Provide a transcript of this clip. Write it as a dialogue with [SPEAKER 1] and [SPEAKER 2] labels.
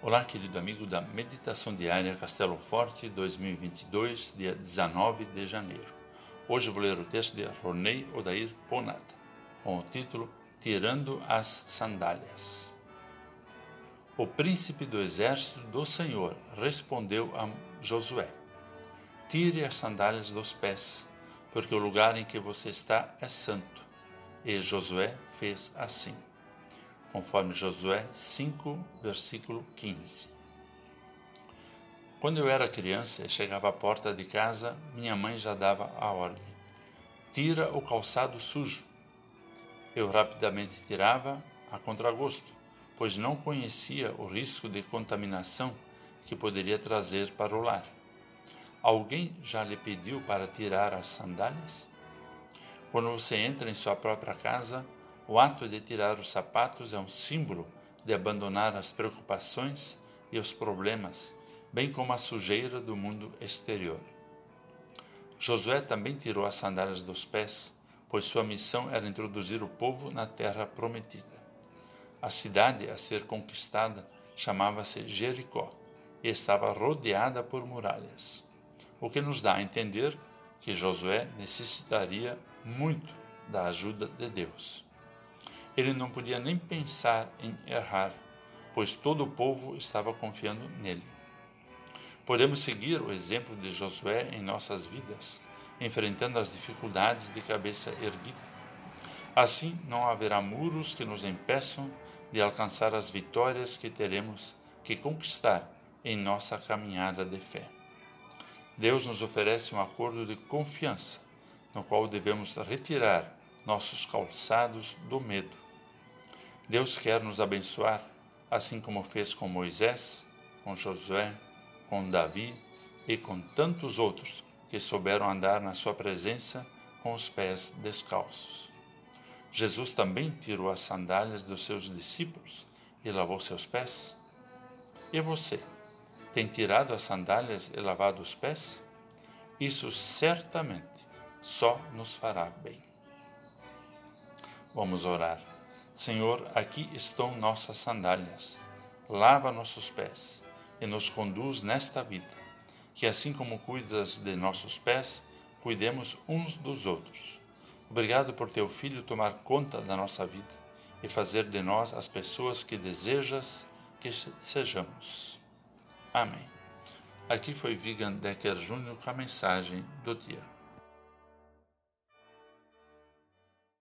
[SPEAKER 1] Olá, querido amigo da Meditação Diária Castelo Forte 2022, dia 19 de janeiro. Hoje vou ler o texto de Ronei Odair Ponata, com o título Tirando as Sandálias. O príncipe do exército do Senhor respondeu a Josué: Tire as sandálias dos pés, porque o lugar em que você está é santo. E Josué fez assim conforme Josué 5, versículo 15. Quando eu era criança e chegava à porta de casa, minha mãe já dava a ordem: tira o calçado sujo. Eu rapidamente tirava a contragosto, pois não conhecia o risco de contaminação que poderia trazer para o lar. Alguém já lhe pediu para tirar as sandálias? Quando você entra em sua própria casa, o ato de tirar os sapatos é um símbolo de abandonar as preocupações e os problemas, bem como a sujeira do mundo exterior. Josué também tirou as sandálias dos pés, pois sua missão era introduzir o povo na terra prometida. A cidade a ser conquistada chamava-se Jericó e estava rodeada por muralhas, o que nos dá a entender que Josué necessitaria muito da ajuda de Deus. Ele não podia nem pensar em errar, pois todo o povo estava confiando nele. Podemos seguir o exemplo de Josué em nossas vidas, enfrentando as dificuldades de cabeça erguida. Assim, não haverá muros que nos impeçam de alcançar as vitórias que teremos que conquistar em nossa caminhada de fé. Deus nos oferece um acordo de confiança, no qual devemos retirar nossos calçados do medo Deus quer nos abençoar, assim como fez com Moisés, com Josué, com Davi e com tantos outros que souberam andar na sua presença com os pés descalços. Jesus também tirou as sandálias dos seus discípulos e lavou seus pés. E você, tem tirado as sandálias e lavado os pés? Isso certamente só nos fará bem. Vamos orar. Senhor, aqui estão nossas sandálias. Lava nossos pés e nos conduz nesta vida. Que assim como cuidas de nossos pés, cuidemos uns dos outros. Obrigado por teu filho tomar conta da nossa vida e fazer de nós as pessoas que desejas que sejamos. Amém. Aqui foi Vigan Decker Jr. com a mensagem do dia.